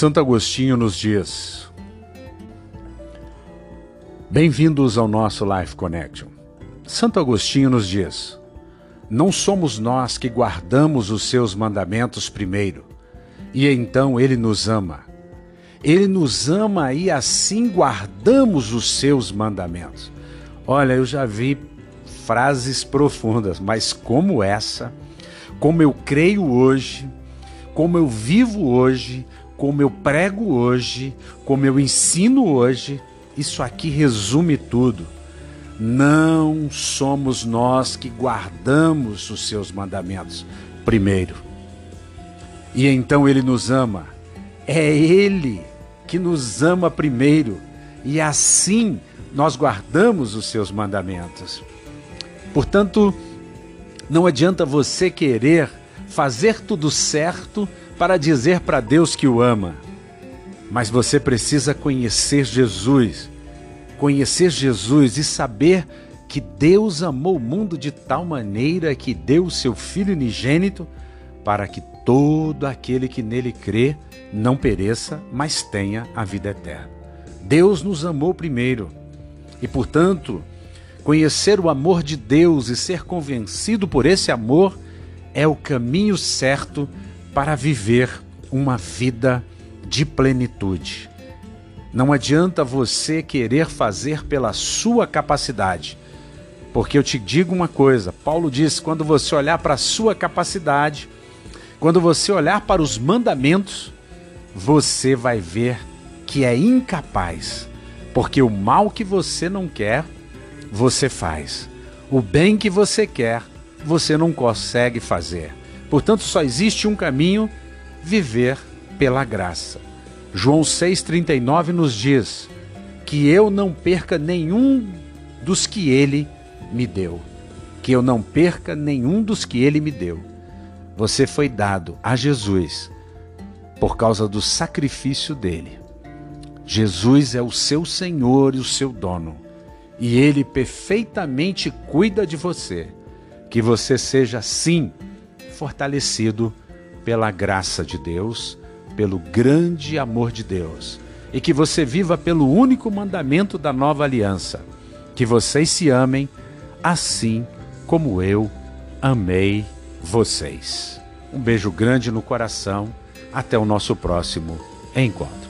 Santo Agostinho nos diz: Bem-vindos ao nosso Life Connection. Santo Agostinho nos diz: Não somos nós que guardamos os seus mandamentos primeiro, e então ele nos ama. Ele nos ama e assim guardamos os seus mandamentos. Olha, eu já vi frases profundas, mas como essa, como eu creio hoje, como eu vivo hoje, como eu prego hoje, como eu ensino hoje, isso aqui resume tudo. Não somos nós que guardamos os seus mandamentos primeiro. E então ele nos ama. É ele que nos ama primeiro. E assim nós guardamos os seus mandamentos. Portanto, não adianta você querer fazer tudo certo para dizer para Deus que o ama. Mas você precisa conhecer Jesus, conhecer Jesus e saber que Deus amou o mundo de tal maneira que deu o seu Filho unigênito para que todo aquele que nele crê não pereça, mas tenha a vida eterna. Deus nos amou primeiro e, portanto, conhecer o amor de Deus e ser convencido por esse amor é o caminho certo para viver uma vida de plenitude. Não adianta você querer fazer pela sua capacidade. Porque eu te digo uma coisa, Paulo diz: quando você olhar para a sua capacidade, quando você olhar para os mandamentos, você vai ver que é incapaz, porque o mal que você não quer, você faz. O bem que você quer, você não consegue fazer. Portanto, só existe um caminho: viver pela graça. João 6,39 nos diz que eu não perca nenhum dos que ele me deu. Que eu não perca nenhum dos que ele me deu. Você foi dado a Jesus por causa do sacrifício dele. Jesus é o seu Senhor e o seu dono, e ele perfeitamente cuida de você. Que você seja, sim, fortalecido pela graça de Deus, pelo grande amor de Deus, e que você viva pelo único mandamento da nova aliança: que vocês se amem assim como eu amei vocês. Um beijo grande no coração. Até o nosso próximo encontro.